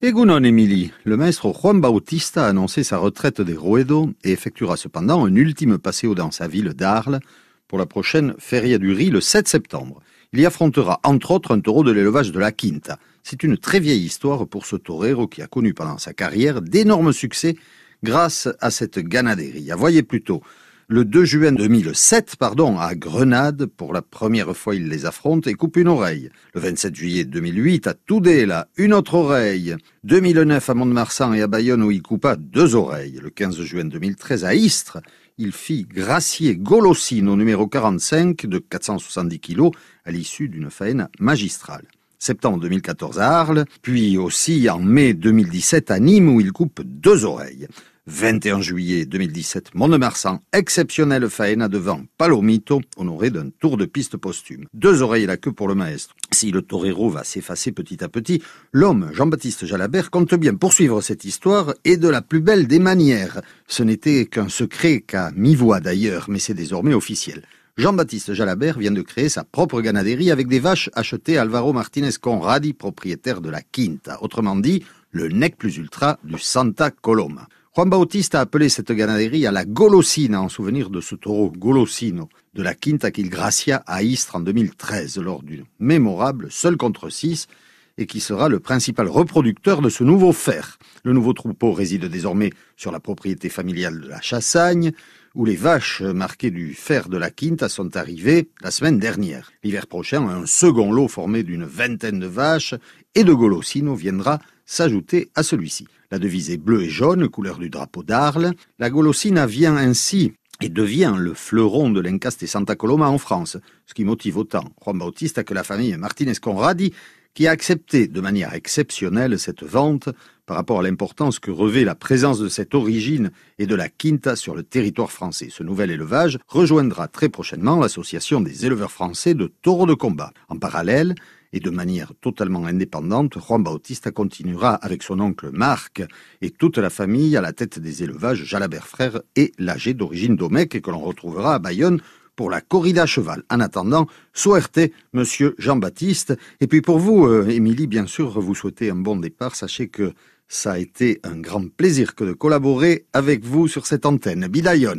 Egunon Émilie, le maître Juan Bautista a annoncé sa retraite des Ruedo et effectuera cependant un ultime passéo dans sa ville d'Arles pour la prochaine Feria du Riz le 7 septembre. Il y affrontera entre autres un taureau de l'élevage de la Quinta. C'est une très vieille histoire pour ce torero qui a connu pendant sa carrière d'énormes succès grâce à cette ganaderie. Voyez plutôt le 2 juin 2007, pardon, à Grenade, pour la première fois il les affronte et coupe une oreille. Le 27 juillet 2008, à Tudela, une autre oreille. 2009 à Mont-de-Marsan et à Bayonne où il coupa deux oreilles. Le 15 juin 2013 à Istres, il fit gracier Golossine au numéro 45 de 470 kilos à l'issue d'une faine magistrale septembre 2014 à Arles, puis aussi en mai 2017 à Nîmes où il coupe deux oreilles. 21 juillet 2017, Mont-de-Marsan, exceptionnelle faena devant Palomito, honoré d'un tour de piste posthume. Deux oreilles et la queue pour le maestro. Si le torero va s'effacer petit à petit, l'homme, Jean-Baptiste Jalabert, compte bien poursuivre cette histoire et de la plus belle des manières. Ce n'était qu'un secret qu'à mi-voix d'ailleurs, mais c'est désormais officiel. Jean-Baptiste Jalabert vient de créer sa propre ganaderie avec des vaches achetées à Alvaro Martinez Conradi, propriétaire de la Quinta. Autrement dit, le nec plus ultra du Santa Coloma. Juan a appelé cette ganaderie à la Golosina en souvenir de ce taureau Golosino de la Quinta qu'il gracia à Istres en 2013 lors d'une mémorable seul contre 6 et qui sera le principal reproducteur de ce nouveau fer. Le nouveau troupeau réside désormais sur la propriété familiale de la Chassagne, où les vaches marquées du fer de la Quinta sont arrivées la semaine dernière. L'hiver prochain, un second lot formé d'une vingtaine de vaches et de Golosino viendra s'ajouter à celui-ci. La devise est bleue et jaune, couleur du drapeau d'Arles. La Golosina vient ainsi et devient le fleuron de l'Encaste Santa Coloma en France, ce qui motive autant Juan Bautista que la famille Martinez Conradi, qui a accepté de manière exceptionnelle cette vente par rapport à l'importance que revêt la présence de cette origine et de la quinta sur le territoire français. Ce nouvel élevage rejoindra très prochainement l'association des éleveurs français de taureaux de combat. En parallèle, et de manière totalement indépendante, Juan Bautista continuera avec son oncle Marc et toute la famille à la tête des élevages Jalabert Frères et l'âgé d'origine d'Omec et que l'on retrouvera à Bayonne pour la corrida cheval. En attendant, suerte, monsieur Jean-Baptiste. Et puis pour vous, euh, Émilie, bien sûr, vous souhaitez un bon départ. Sachez que ça a été un grand plaisir que de collaborer avec vous sur cette antenne. Bidayon.